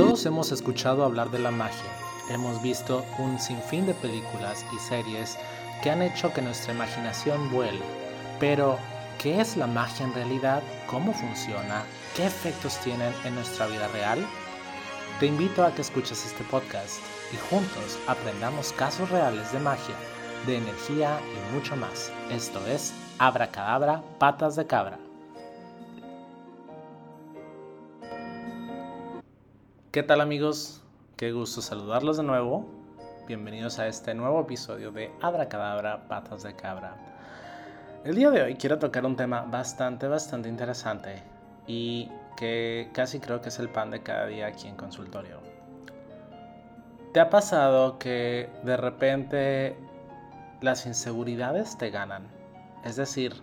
Todos hemos escuchado hablar de la magia. Hemos visto un sinfín de películas y series que han hecho que nuestra imaginación vuele. Pero, ¿qué es la magia en realidad? ¿Cómo funciona? ¿Qué efectos tienen en nuestra vida real? Te invito a que escuches este podcast y juntos aprendamos casos reales de magia, de energía y mucho más. Esto es Abracadabra, Patas de Cabra. ¿Qué tal amigos? Qué gusto saludarlos de nuevo. Bienvenidos a este nuevo episodio de Abracadabra, Patas de Cabra. El día de hoy quiero tocar un tema bastante, bastante interesante y que casi creo que es el pan de cada día aquí en consultorio. ¿Te ha pasado que de repente las inseguridades te ganan? Es decir,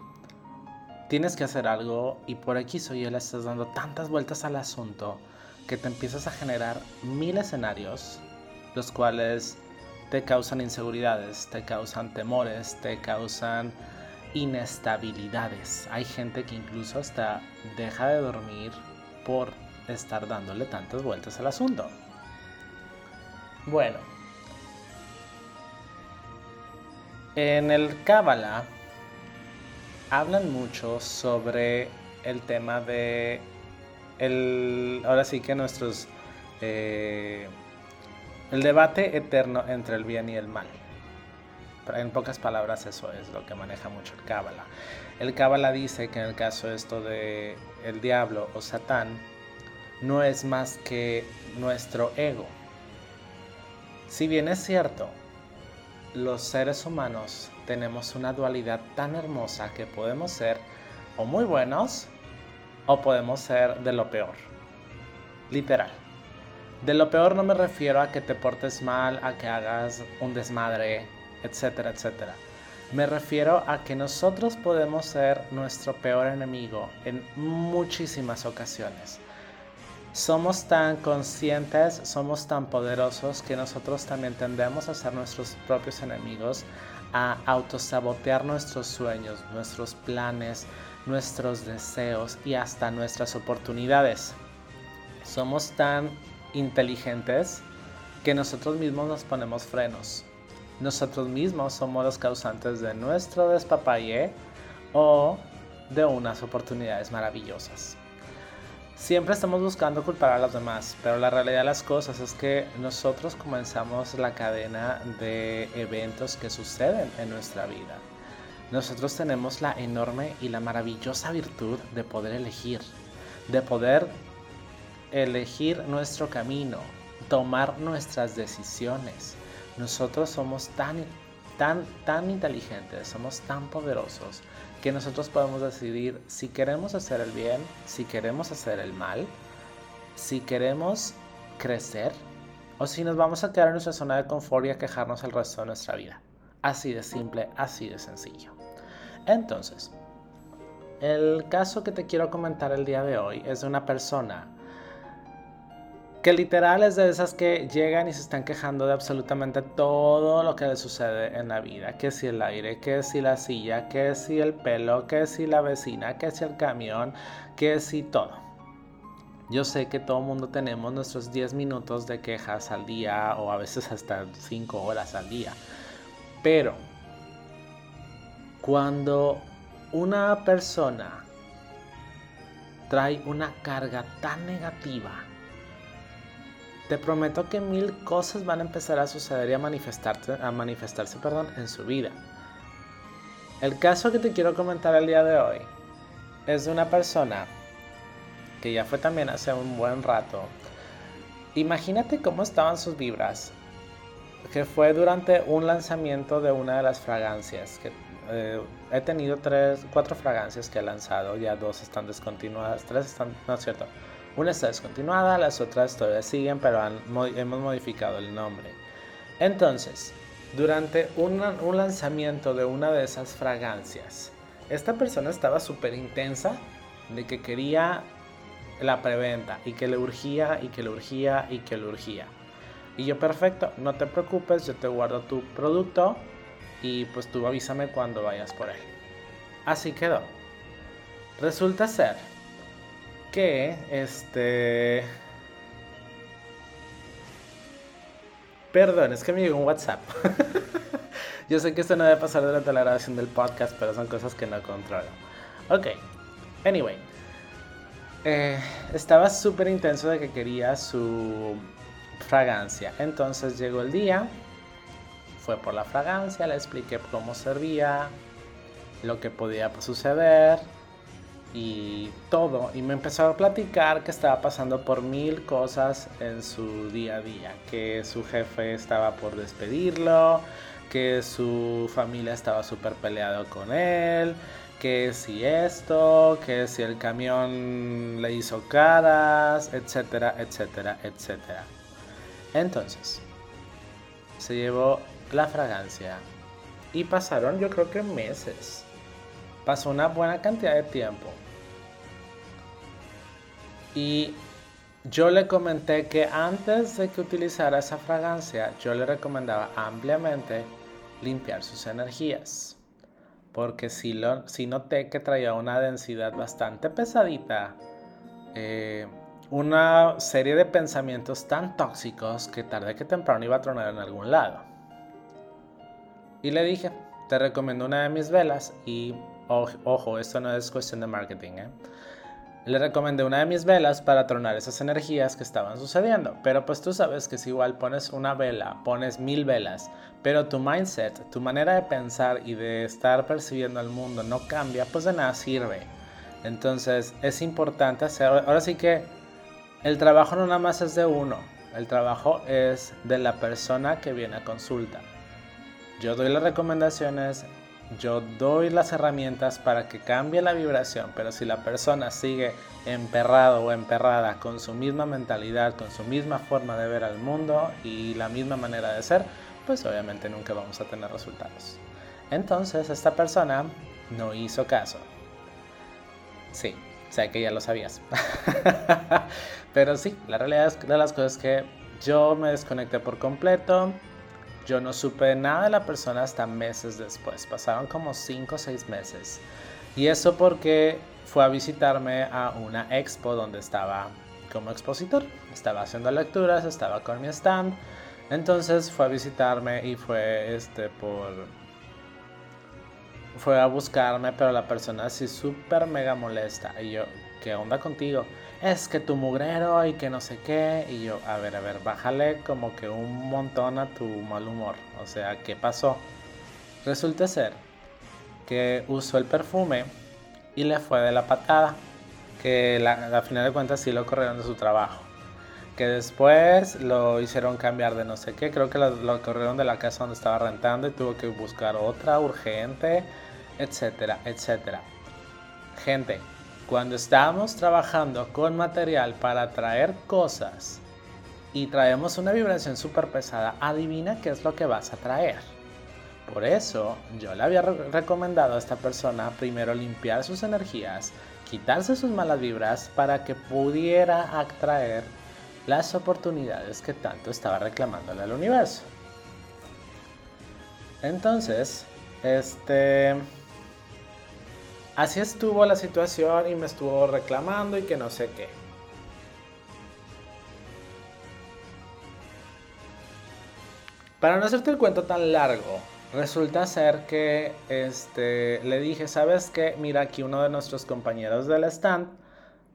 tienes que hacer algo y por aquí soy yo le estás dando tantas vueltas al asunto que te empiezas a generar mil escenarios, los cuales te causan inseguridades, te causan temores, te causan inestabilidades. Hay gente que incluso hasta deja de dormir por estar dándole tantas vueltas al asunto. Bueno, en el Kabbalah hablan mucho sobre el tema de el, ahora sí que nuestros... Eh, el debate eterno entre el bien y el mal. En pocas palabras eso es lo que maneja mucho el Cábala. El Cábala dice que en el caso esto de el diablo o Satán no es más que nuestro ego. Si bien es cierto, los seres humanos tenemos una dualidad tan hermosa que podemos ser o muy buenos o podemos ser de lo peor. Literal. De lo peor no me refiero a que te portes mal, a que hagas un desmadre, etcétera, etcétera. Me refiero a que nosotros podemos ser nuestro peor enemigo en muchísimas ocasiones. Somos tan conscientes, somos tan poderosos que nosotros también tendemos a ser nuestros propios enemigos, a autosabotear nuestros sueños, nuestros planes, nuestros deseos y hasta nuestras oportunidades. Somos tan inteligentes que nosotros mismos nos ponemos frenos. Nosotros mismos somos los causantes de nuestro despapalle o de unas oportunidades maravillosas. Siempre estamos buscando culpar a los demás, pero la realidad de las cosas es que nosotros comenzamos la cadena de eventos que suceden en nuestra vida nosotros tenemos la enorme y la maravillosa virtud de poder elegir, de poder elegir nuestro camino, tomar nuestras decisiones. Nosotros somos tan, tan, tan inteligentes, somos tan poderosos que nosotros podemos decidir si queremos hacer el bien, si queremos hacer el mal, si queremos crecer o si nos vamos a quedar en nuestra zona de confort y a quejarnos el resto de nuestra vida. Así de simple, así de sencillo. Entonces, el caso que te quiero comentar el día de hoy es de una persona que literal es de esas que llegan y se están quejando de absolutamente todo lo que le sucede en la vida. Que si el aire, que si la silla, que si el pelo, que si la vecina, que si el camión, que si todo. Yo sé que todo el mundo tenemos nuestros 10 minutos de quejas al día o a veces hasta 5 horas al día. Pero cuando una persona trae una carga tan negativa, te prometo que mil cosas van a empezar a suceder y a manifestarse, a manifestarse perdón, en su vida. El caso que te quiero comentar el día de hoy es de una persona que ya fue también hace un buen rato. Imagínate cómo estaban sus vibras, que fue durante un lanzamiento de una de las fragancias que eh, he tenido tres, cuatro fragancias que he lanzado, ya dos están descontinuadas, tres están, no es cierto, una está descontinuada, las otras todavía siguen, pero hemos modificado el nombre. Entonces, durante un lanzamiento de una de esas fragancias, esta persona estaba súper intensa de que quería la preventa y que le urgía y que le urgía y que le urgía. Y yo, perfecto, no te preocupes, yo te guardo tu producto, y pues tú avísame cuando vayas por él. Así quedó. Resulta ser que este Perdón, es que me llegó un WhatsApp. Yo sé que esto no debe pasar durante la grabación del podcast, pero son cosas que no controlo. Ok, anyway. Eh, estaba súper intenso de que quería su fragancia. Entonces llegó el día, fue por la fragancia, le expliqué cómo servía, lo que podía suceder y todo. Y me empezó a platicar que estaba pasando por mil cosas en su día a día. Que su jefe estaba por despedirlo, que su familia estaba súper peleado con él, que si esto, que si el camión le hizo caras, etcétera, etcétera, etcétera. Entonces, se llevó la fragancia y pasaron yo creo que meses Pasó una buena cantidad de tiempo. Y yo le comenté que antes de que utilizara esa fragancia, yo le recomendaba ampliamente limpiar sus energías. Porque si, lo, noté que traía una densidad bastante pesadita, eh, una serie de pensamientos tan tóxicos que tarde que temprano iba a tronar en algún lado. Y le dije, te recomiendo una de mis velas y Ojo, esto no es cuestión de marketing. ¿eh? Le recomendé una de mis velas para tronar esas energías que estaban sucediendo. Pero pues tú sabes que si igual pones una vela, pones mil velas, pero tu mindset, tu manera de pensar y de estar percibiendo el mundo no cambia, pues de nada sirve. Entonces es importante hacer, ahora sí que el trabajo no nada más es de uno, el trabajo es de la persona que viene a consulta. Yo doy las recomendaciones, yo doy las herramientas para que cambie la vibración, pero si la persona sigue emperrado o emperrada con su misma mentalidad, con su misma forma de ver al mundo y la misma manera de ser, pues obviamente nunca vamos a tener resultados. Entonces esta persona no hizo caso. Sí, sé que ya lo sabías. pero sí, la realidad de las cosas es que yo me desconecté por completo yo no supe nada de la persona hasta meses después. Pasaron como 5 o 6 meses. Y eso porque fue a visitarme a una expo donde estaba como expositor. Estaba haciendo lecturas, estaba con mi stand. Entonces fue a visitarme y fue este por fue a buscarme, pero la persona así súper mega molesta. Y yo, ¿qué onda contigo? Es que tu mugrero y que no sé qué. Y yo, a ver, a ver, bájale como que un montón a tu mal humor. O sea, ¿qué pasó? Resulta ser que usó el perfume y le fue de la patada. Que la, final de cuentas sí lo corrieron de su trabajo. Que después lo hicieron cambiar de no sé qué. Creo que lo, lo corrieron de la casa donde estaba rentando y tuvo que buscar otra urgente, etcétera, etcétera. Gente, cuando estamos trabajando con material para traer cosas y traemos una vibración súper pesada, adivina qué es lo que vas a traer. Por eso yo le había recomendado a esta persona primero limpiar sus energías, quitarse sus malas vibras para que pudiera atraer las oportunidades que tanto estaba reclamándole al universo. Entonces, este Así estuvo la situación y me estuvo reclamando y que no sé qué. Para no hacerte el cuento tan largo, resulta ser que este, le dije, ¿sabes qué? Mira aquí uno de nuestros compañeros del stand,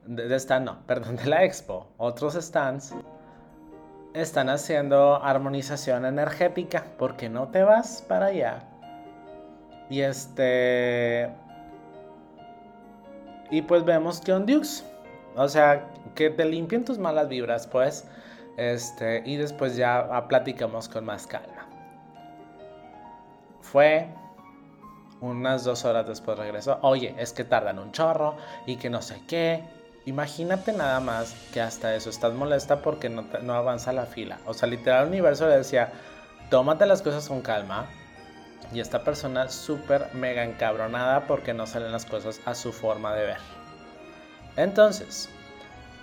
de, stand no, perdón, de la expo, otros stands, están haciendo armonización energética, ¿por qué no te vas para allá? Y este, y pues vemos que un Dukes. O sea, que te limpien tus malas vibras, pues. Este, y después ya platicamos con más calma. Fue unas dos horas después regresó. Oye, es que tardan un chorro y que no sé qué. Imagínate nada más que hasta eso estás molesta porque no, no avanza la fila. O sea, literal el universo le decía, tómate las cosas con calma, y esta persona súper mega encabronada porque no salen las cosas a su forma de ver. Entonces,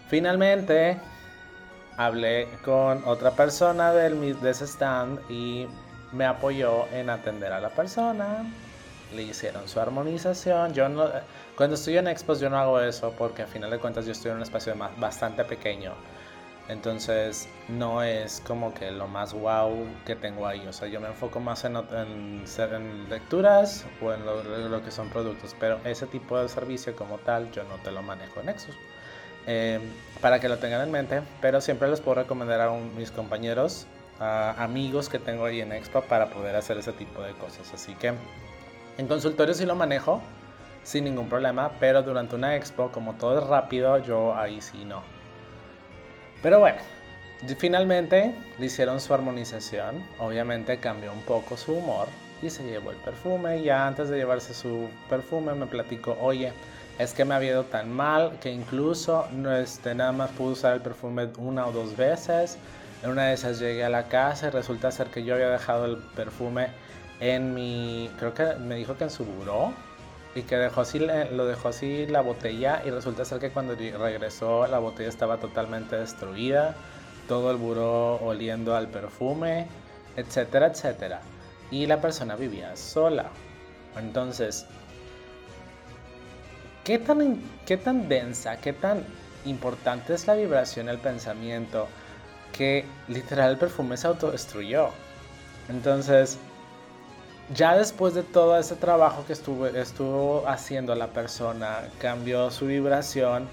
finalmente hablé con otra persona del, de ese stand y me apoyó en atender a la persona. Le hicieron su armonización. Yo no, cuando estoy en expos yo no hago eso porque a final de cuentas yo estoy en un espacio bastante pequeño. Entonces no es como que lo más wow que tengo ahí. O sea, yo me enfoco más en, en, lecturas o en lo, que son productos. Pero ese tipo de servicio como tal yo no te lo manejo en Nexus. Em, para que lo tengan en mente. Pero siempre les puedo recomendar a mis compañeros, amigos que tengo ahí en Expo para poder hacer ese tipo de cosas. Así que en consultorio sí lo manejo sin ningún problema. Pero durante una expo, como todo es rápido, yo ahí sí no. Pero bueno, finalmente le hicieron su armonización. Obviamente cambió un poco su humor y se llevó el perfume. Ya antes de llevarse su perfume me platicó, oye, es que me había ido tan mal que incluso no, este, nada más pude usar el perfume una o dos veces. En una de esas llegué a la casa y resulta ser que yo había dejado el perfume en mi, creo que me dijo que en su buró y que dejó así, lo dejó así la botella y resulta ser que cuando regresó la botella estaba totalmente destruida, todo el buró oliendo al perfume, etcétera, etcétera. Y la persona vivía sola. Entonces, ¿qué tan, qué tan densa, qué tan importante es la vibración, el pensamiento, que literal el perfume se autodestruyó? Entonces, ya después de todo ese trabajo que estuvo, estuvo haciendo la persona, cambió su vibración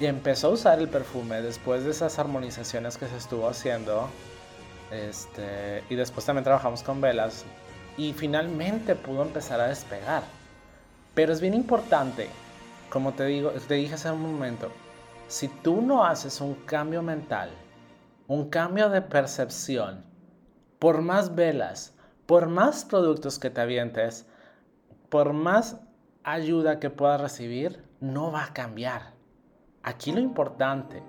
y empezó a usar el perfume después de esas armonizaciones que se estuvo haciendo. Este, y después también trabajamos con velas y finalmente pudo empezar a despegar. Pero es bien importante, como te digo, te dije hace un momento, si tú no haces un cambio mental, un cambio de percepción, por más velas, por más productos que te avientes, por más ayuda que puedas recibir, no va a cambiar. Aquí lo importante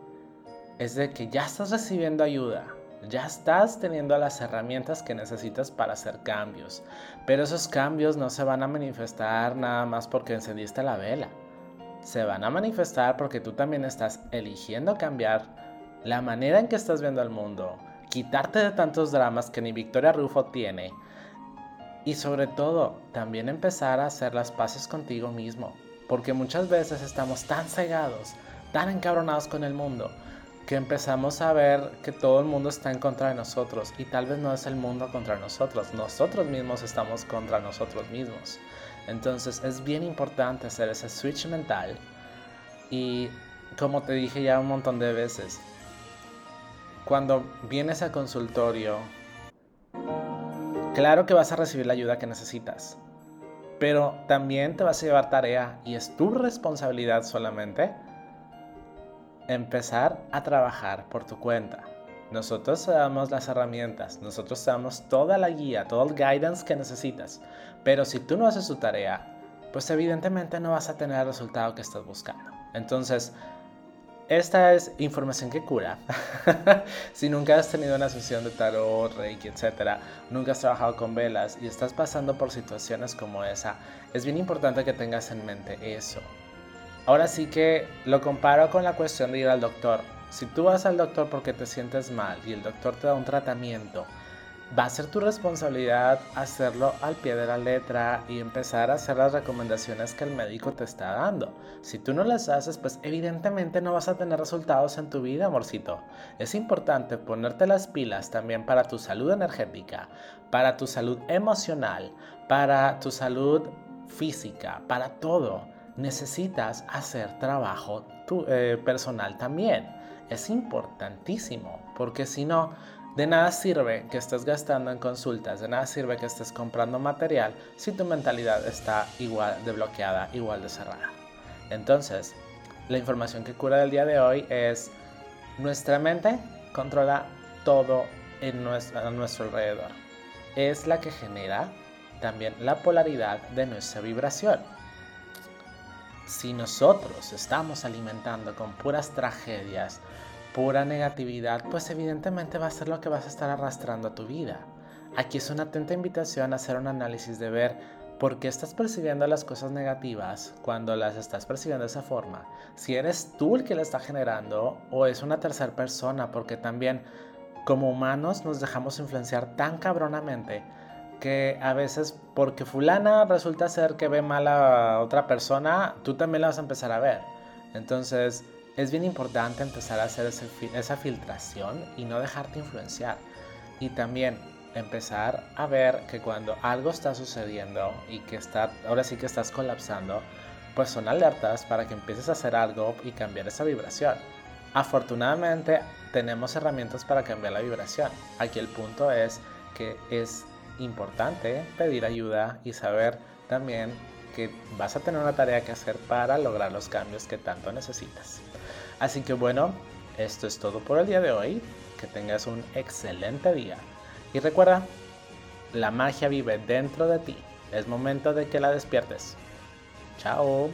es de que ya estás recibiendo ayuda, ya estás teniendo las herramientas que necesitas para hacer cambios, pero esos cambios no se van a manifestar nada más porque encendiste la vela. Se van a manifestar porque tú también estás eligiendo cambiar la manera en que estás viendo el mundo, quitarte de tantos dramas que ni Victoria Rufo tiene, y sobre todo, también empezar a hacer las paces contigo mismo. Porque muchas veces estamos tan cegados, tan encabronados con el mundo, que empezamos a ver que todo el mundo está en contra de nosotros. Y tal vez no es el mundo contra nosotros, nosotros mismos estamos contra nosotros mismos. Entonces es bien importante hacer ese switch mental. Y como te dije ya un montón de veces, cuando vienes al consultorio Claro que vas a recibir la ayuda que necesitas, pero también te vas a llevar tarea y es tu responsabilidad solamente empezar a trabajar por tu cuenta. Nosotros te damos las herramientas, nosotros te damos toda la guía, todo el guidance que necesitas, pero si tú no haces tu tarea, pues evidentemente no vas a tener el resultado que estás buscando. Entonces, esta es información que cura. si nunca has tenido una sesión de tarot, reiki, etc., nunca has trabajado con velas y estás pasando por situaciones como esa, es bien importante que tengas en mente eso. Ahora sí que lo comparo con la cuestión de ir al doctor. Si tú vas al doctor porque te sientes mal y el doctor te da un tratamiento, va a ser tu responsabilidad hacerlo al pie de la letra y empezar a hacer las recomendaciones que el médico te está dando. Si tú no las haces, pues evidentemente no vas a tener resultados en tu vida, amorcito. Es importante ponerte las pilas también para tu salud energética, para tu salud emocional, para tu salud física, para todo. Necesitas hacer trabajo eh, personal también. Es importantísimo, porque si no, de nada sirve que estés gastando en consultas, de nada sirve que estés comprando material si tu mentalidad está igual de bloqueada, igual de cerrada. Entonces, la información que cura del día de hoy es nuestra mente controla todo en nuestro, a nuestro alrededor. Es la que genera también la polaridad de nuestra vibración. Si nosotros estamos alimentando con puras tragedias, pura negatividad, pues evidentemente va a ser lo que vas a estar arrastrando a tu vida. Aquí es una atenta invitación a hacer un análisis de ver por qué estás percibiendo las cosas negativas cuando las estás percibiendo de esa forma. Si eres tú el que la está generando o es una tercera persona, porque también como humanos nos dejamos influenciar tan cabronamente que a veces porque fulana resulta ser que ve mal a otra persona, tú también la vas a empezar a ver. Entonces, es bien importante empezar a hacer esa filtración y no dejarte influenciar. Y también empezar a ver que cuando algo está sucediendo y que está, ahora sí que estás colapsando, pues son alertas para que empieces a hacer algo y cambiar esa vibración. Afortunadamente tenemos herramientas para cambiar la vibración. Aquí el punto es que es importante pedir ayuda y saber también que vas a tener una tarea que hacer para lograr los cambios que tanto necesitas. Así que bueno, esto es todo por el día de hoy. Que tengas un excelente día. Y recuerda, la magia vive dentro de ti. Es momento de que la despiertes. Chao.